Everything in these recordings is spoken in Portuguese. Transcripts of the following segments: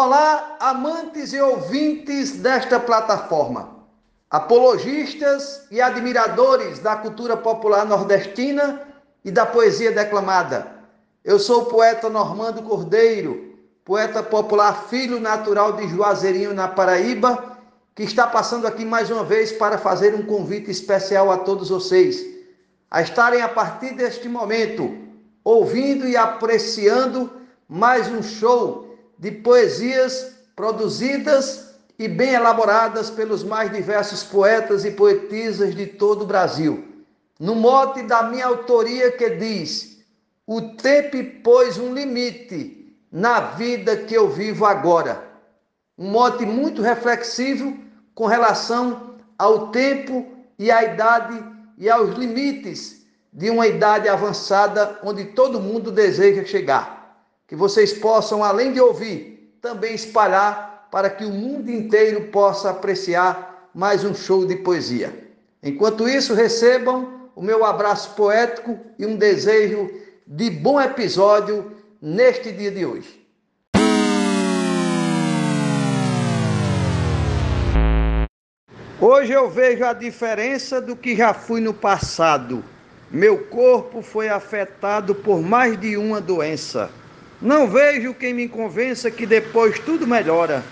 Olá, amantes e ouvintes desta plataforma, apologistas e admiradores da cultura popular nordestina e da poesia declamada. Eu sou o poeta Normando Cordeiro, poeta popular filho natural de Juazeirinho, na Paraíba, que está passando aqui mais uma vez para fazer um convite especial a todos vocês, a estarem a partir deste momento ouvindo e apreciando mais um show de poesias produzidas e bem elaboradas pelos mais diversos poetas e poetisas de todo o Brasil. No mote da minha autoria que diz: O tempo pôs um limite na vida que eu vivo agora. Um mote muito reflexivo com relação ao tempo e à idade e aos limites de uma idade avançada onde todo mundo deseja chegar que vocês possam, além de ouvir, também espalhar para que o mundo inteiro possa apreciar mais um show de poesia. Enquanto isso, recebam o meu abraço poético e um desejo de bom episódio neste dia de hoje. Hoje eu vejo a diferença do que já fui no passado. Meu corpo foi afetado por mais de uma doença. Não vejo quem me convença que depois tudo melhora,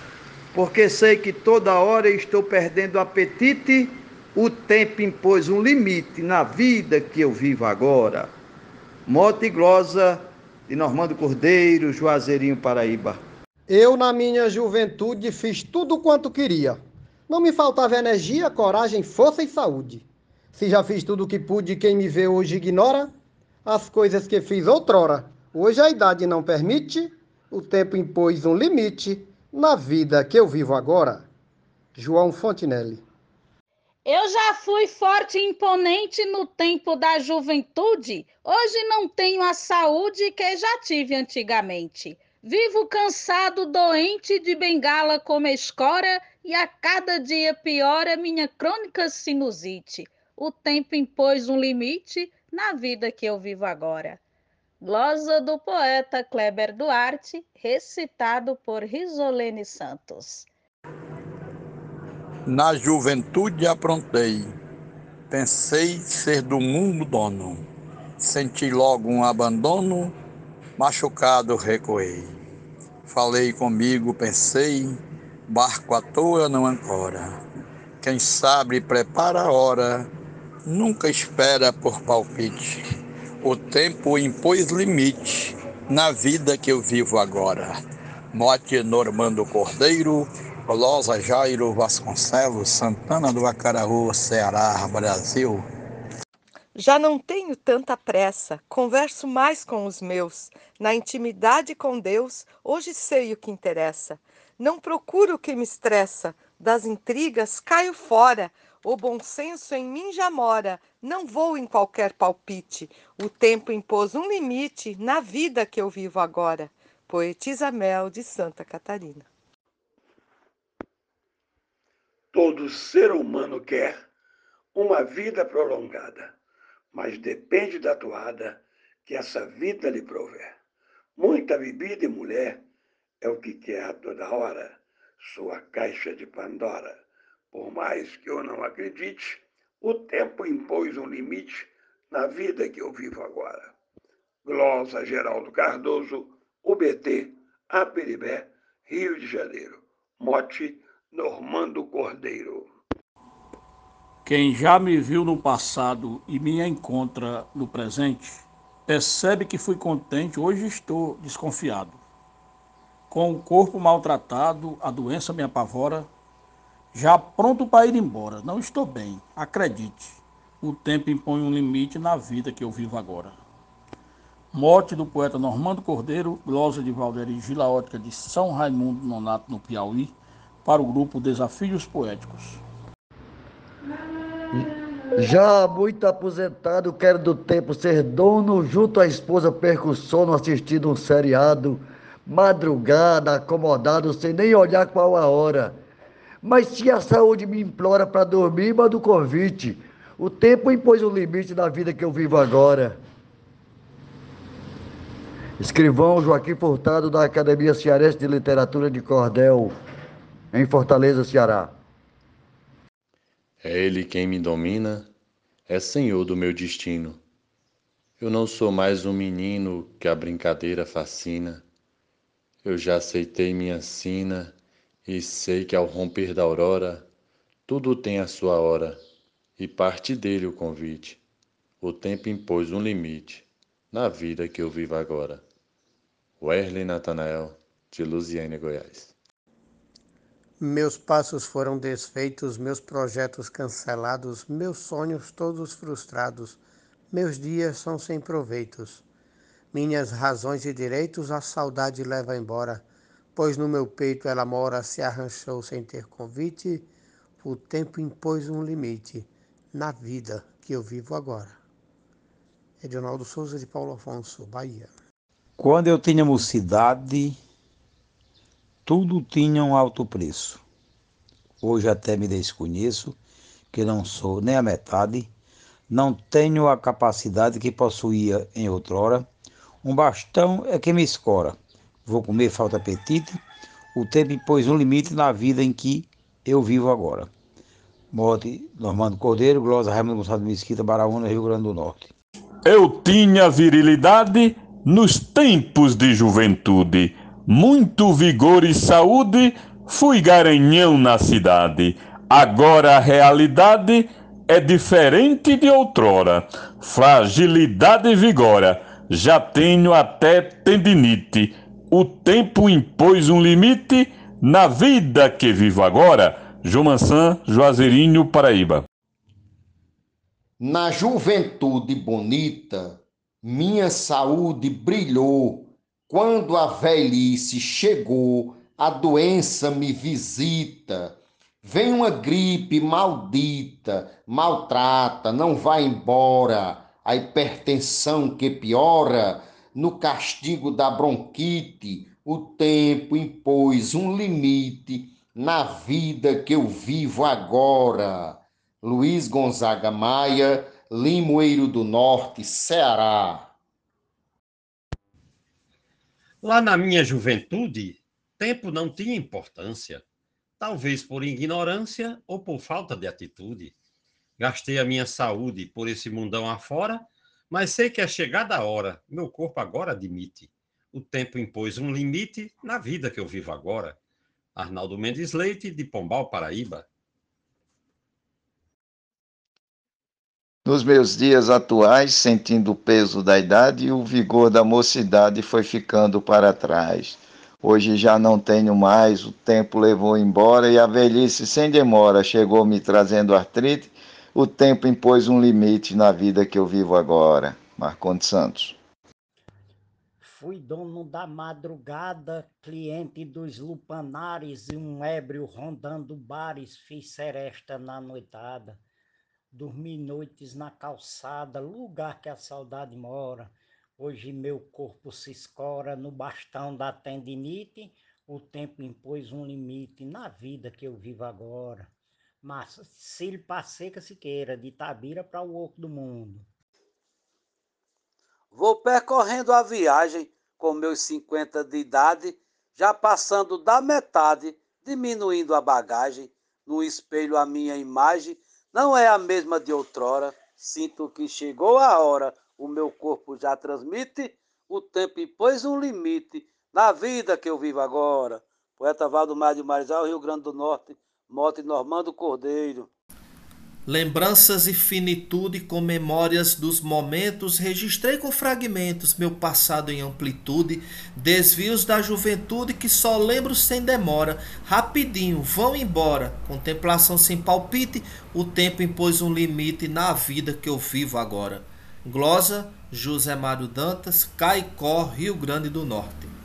porque sei que toda hora estou perdendo apetite, o tempo impôs um limite na vida que eu vivo agora. Mote e glosa de Normando Cordeiro, Juazeirinho, Paraíba. Eu, na minha juventude, fiz tudo quanto queria. Não me faltava energia, coragem, força e saúde. Se já fiz tudo o que pude, quem me vê hoje ignora as coisas que fiz outrora Hoje a idade não permite, o tempo impôs um limite na vida que eu vivo agora. João Fontinelli. Eu já fui forte e imponente no tempo da juventude. Hoje não tenho a saúde que já tive antigamente. Vivo cansado, doente de bengala como escora e a cada dia piora minha crônica sinusite. O tempo impôs um limite na vida que eu vivo agora. Glosa do poeta Kleber Duarte, recitado por Risolene Santos. Na juventude aprontei, pensei ser do mundo dono. Senti logo um abandono, machucado recuei. Falei comigo, pensei, barco à toa não ancora. Quem sabe prepara a hora, nunca espera por palpite o tempo impôs limite na vida que eu vivo agora. Mote Normando Cordeiro, Losa Jairo Vasconcelos, Santana do Acaraú, Ceará, Brasil. Já não tenho tanta pressa, converso mais com os meus. Na intimidade com Deus, hoje sei o que interessa. Não procuro o que me estressa, das intrigas caio fora. O bom senso em mim já mora, não vou em qualquer palpite. O tempo impôs um limite na vida que eu vivo agora. Poetisa Mel de Santa Catarina. Todo ser humano quer uma vida prolongada, mas depende da toada que essa vida lhe prover. Muita bebida e mulher é o que quer a toda hora, sua caixa de Pandora por mais que eu não acredite, o tempo impôs um limite na vida que eu vivo agora. Glosa Geraldo Cardoso, UBT, Aperibé, Rio de Janeiro. Mote Normando Cordeiro. Quem já me viu no passado e me encontra no presente, percebe que fui contente, hoje estou desconfiado. Com o corpo maltratado, a doença me apavora, já pronto para ir embora. Não estou bem, acredite. O tempo impõe um limite na vida que eu vivo agora. Morte do poeta Normando Cordeiro, glosa de Valderi Gilaótica de São Raimundo Nonato, no Piauí, para o grupo Desafios Poéticos. Já muito aposentado, quero do tempo ser dono, junto à esposa percussono, assistindo um seriado, madrugada, acomodado, sem nem olhar qual a hora mas se a saúde me implora para dormir, manda o convite. O tempo impôs um limite na vida que eu vivo agora. Escrivão Joaquim Furtado, da Academia Cearense de Literatura de Cordel, em Fortaleza, Ceará. É Ele quem me domina, é senhor do meu destino. Eu não sou mais um menino que a brincadeira fascina. Eu já aceitei minha sina e sei que ao romper da aurora, tudo tem a sua hora, e parte dele o convite. O tempo impôs um limite na vida que eu vivo agora. Werley Natanael, de Luziânia, Goiás. Meus passos foram desfeitos, meus projetos cancelados, meus sonhos todos frustrados, meus dias são sem proveitos. Minhas razões e direitos a saudade leva embora, pois no meu peito ela mora, se arranchou sem ter convite, o tempo impôs um limite na vida que eu vivo agora. Edinaldo Souza de Paulo Afonso, Bahia. Quando eu tinha mocidade, tudo tinha um alto preço. Hoje até me desconheço, que não sou nem a metade, não tenho a capacidade que possuía em outrora. Um bastão é que me escora. Vou comer falta apetite. O tempo impôs um limite na vida em que eu vivo agora. Morte Normando Cordeiro, Glosa Raimundo Gonçalves Mesquita, Baraúna, Rio Grande do Norte. Eu tinha virilidade nos tempos de juventude, muito vigor e saúde, fui garanhão na cidade. Agora a realidade é diferente de outrora. Fragilidade vigora, já tenho até tendinite. O tempo impôs um limite na vida que vivo agora. Jomansan, Juazeirinho, Paraíba. Na juventude bonita, minha saúde brilhou. Quando a velhice chegou, a doença me visita. Vem uma gripe maldita, maltrata, não vai embora. A hipertensão que piora, no castigo da bronquite, o tempo impôs um limite na vida que eu vivo agora. Luiz Gonzaga Maia, Limoeiro do Norte, Ceará. Lá na minha juventude, tempo não tinha importância, talvez por ignorância ou por falta de atitude. Gastei a minha saúde por esse mundão afora, mas sei que é chegada a hora, meu corpo agora admite. O tempo impôs um limite na vida que eu vivo agora. Arnaldo Mendes Leite, de Pombal, Paraíba. Nos meus dias atuais, sentindo o peso da idade, o vigor da mocidade foi ficando para trás. Hoje já não tenho mais, o tempo levou embora e a velhice sem demora chegou me trazendo artrite. O tempo impôs um limite na vida que eu vivo agora. Marcondes Santos. Fui dono da madrugada, cliente dos lupanares e um ébrio rondando bares, fiz seresta na noitada dormi noites na calçada, lugar que a saudade mora. Hoje meu corpo se escora no bastão da tendinite, o tempo impôs um limite na vida que eu vivo agora. Mas Cílio Passeca Siqueira, de Tabira para o Oco do Mundo. Vou percorrendo a viagem com meus 50 de idade, já passando da metade, diminuindo a bagagem, no espelho a minha imagem, não é a mesma de outrora. Sinto que chegou a hora, o meu corpo já transmite, o tempo impôs um limite na vida que eu vivo agora. Poeta Valdomar de Marizal, Rio Grande do Norte, Mote Normando Cordeiro. Lembranças e finitude com memórias dos momentos, registrei com fragmentos meu passado em amplitude, desvios da juventude que só lembro sem demora, rapidinho, vão embora, contemplação sem palpite, o tempo impôs um limite na vida que eu vivo agora. Glosa, José Mário Dantas, Caicó, Rio Grande do Norte.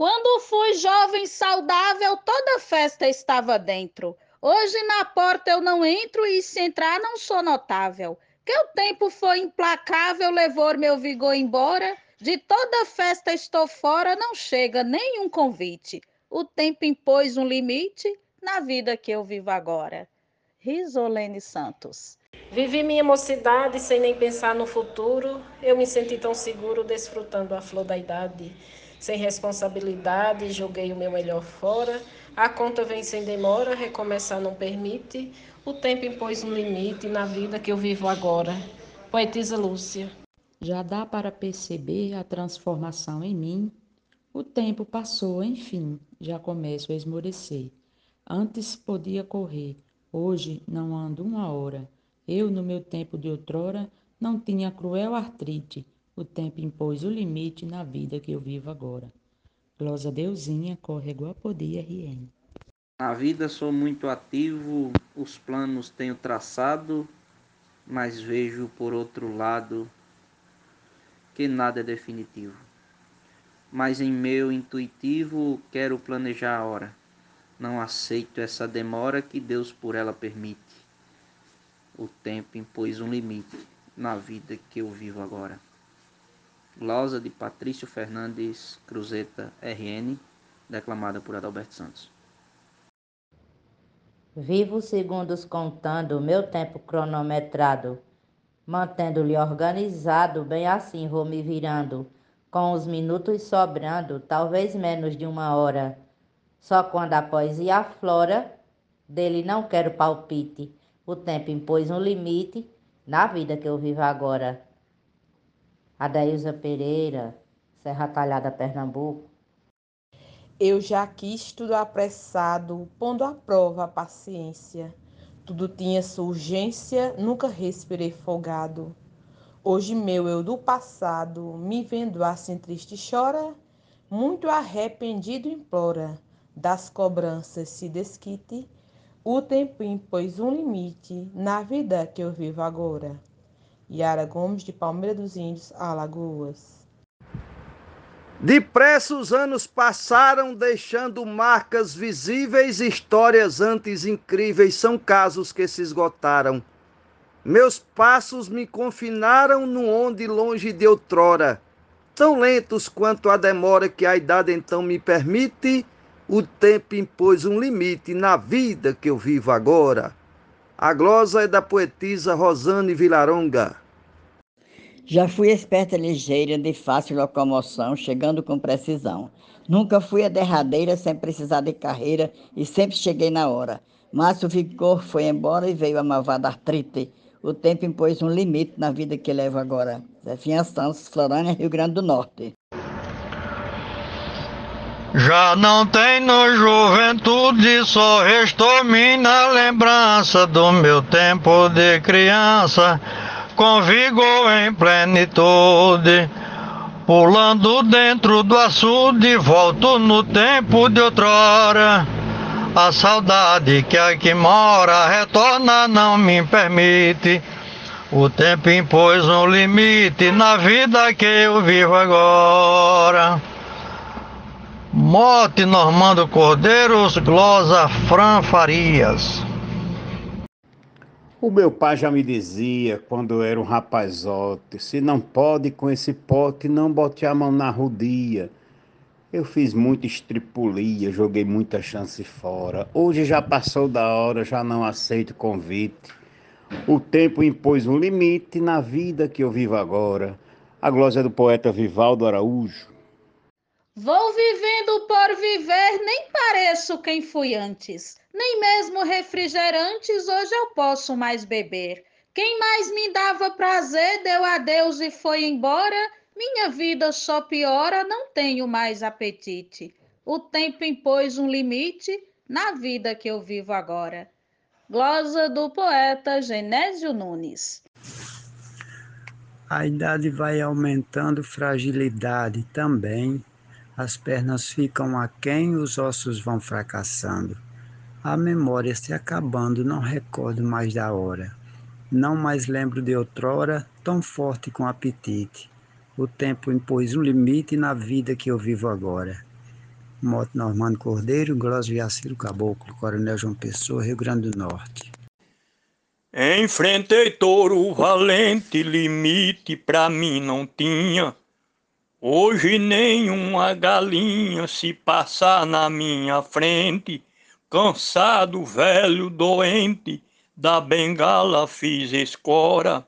Quando fui jovem saudável, toda festa estava dentro. Hoje na porta eu não entro e se entrar não sou notável. Que o tempo foi implacável, levou meu vigor embora. De toda festa estou fora, não chega nenhum convite. O tempo impôs um limite na vida que eu vivo agora. Risolene Santos. Vivi minha mocidade sem nem pensar no futuro. Eu me senti tão seguro desfrutando a flor da idade. Sem responsabilidade, joguei o meu melhor fora. A conta vem sem demora, recomeçar não permite. O tempo impôs um limite na vida que eu vivo agora. Poetisa Lúcia. Já dá para perceber a transformação em mim. O tempo passou, enfim, já começo a esmorecer. Antes podia correr, hoje não ando uma hora. Eu, no meu tempo de outrora, não tinha cruel artrite. O tempo impôs o limite na vida que eu vivo agora. Glosa Deusinha, Córrego Apodi, RN. Na vida sou muito ativo, os planos tenho traçado, mas vejo por outro lado que nada é definitivo. Mas em meu intuitivo quero planejar a hora. Não aceito essa demora que Deus por ela permite o tempo impôs um limite na vida que eu vivo agora. Glosa de Patrício Fernandes Cruzeta, RN, declamada por Adalberto Santos. Vivo segundos contando, meu tempo cronometrado, mantendo-lhe organizado, bem assim vou me virando, com os minutos sobrando, talvez menos de uma hora. Só quando a poesia aflora, dele não quero palpite, o tempo impôs um limite na vida que eu vivo agora. Adailza Pereira, Serra Talhada, Pernambuco. Eu já quis tudo apressado, pondo à prova a paciência. Tudo tinha sua urgência, nunca respirei folgado. Hoje meu eu do passado, me vendo assim triste chora, muito arrependido implora, das cobranças se desquite o tempo impôs um limite na vida que eu vivo agora. Yara Gomes, de Palmeira dos Índios, Alagoas. Depressa os anos passaram, deixando marcas visíveis, histórias antes incríveis, são casos que se esgotaram. Meus passos me confinaram no onde longe de outrora, tão lentos quanto a demora que a idade então me permite o tempo impôs um limite na vida que eu vivo agora. A glosa é da poetisa Rosane Vilaronga. Já fui esperta ligeira, de fácil locomoção, chegando com precisão. Nunca fui a derradeira sem precisar de carreira e sempre cheguei na hora. Mas o vigor foi embora e veio a malvada artrite. O tempo impôs um limite na vida que levo agora. Zefinha Santos, Florânia, Rio Grande do Norte. Já não tenho juventude, só restou minha lembrança do meu tempo de criança, com vigor em plenitude. Pulando dentro do açude, volto no tempo de outrora. A saudade que aqui mora retorna, não me permite. O tempo impôs um limite na vida que eu vivo agora. Mote Normando Cordeiros, glosa Fran Farias. O meu pai já me dizia, quando eu era um rapazote, se não pode com esse pote, não bote a mão na rodia. Eu fiz muita estripulia, joguei muita chance fora. Hoje já passou da hora, já não aceito convite. O tempo impôs um limite na vida que eu vivo agora. A glória do poeta Vivaldo Araújo. Vou vivendo por viver, nem pareço quem fui antes. Nem mesmo refrigerantes hoje eu posso mais beber. Quem mais me dava prazer deu adeus e foi embora. Minha vida só piora, não tenho mais apetite. O tempo impôs um limite na vida que eu vivo agora. Glosa do poeta Genésio Nunes. A idade vai aumentando fragilidade também as pernas ficam aquém, os ossos vão fracassando. A memória se acabando, não recordo mais da hora. Não mais lembro de outrora, tão forte com apetite. O tempo impôs um limite na vida que eu vivo agora. Moto Normando Cordeiro, Glósio Jaciro Caboclo, Coronel João Pessoa, Rio Grande do Norte. Enfrentei touro valente, limite pra mim não tinha. Hoje nenhuma galinha se passar na minha frente, cansado, velho, doente, da bengala fiz escora,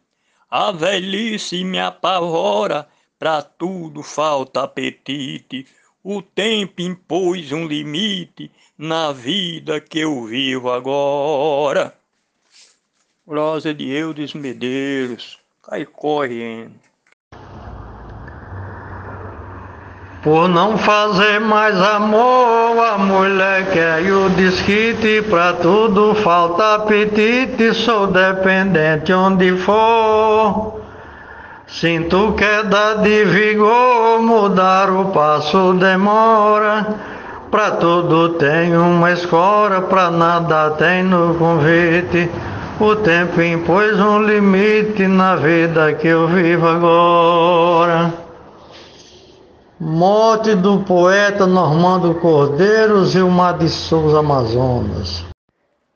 a velhice me apavora, pra tudo falta apetite. O tempo impôs um limite na vida que eu vivo agora. Rosa de Eudes Medeiros, cai correndo. Por não fazer mais amor, a mulher quer o desquite, pra tudo falta apetite, sou dependente onde for. Sinto queda de vigor, mudar o passo demora. Pra tudo tem uma escora, pra nada tem no convite. O tempo impôs um limite na vida que eu vivo agora. Morte do poeta Normando Cordeiro, Gilmar de Souza Amazonas.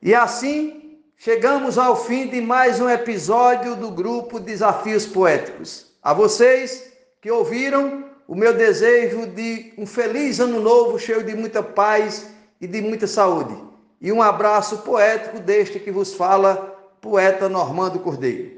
E assim chegamos ao fim de mais um episódio do grupo Desafios Poéticos. A vocês que ouviram, o meu desejo de um feliz ano novo, cheio de muita paz e de muita saúde. E um abraço poético deste que vos fala, poeta Normando Cordeiro.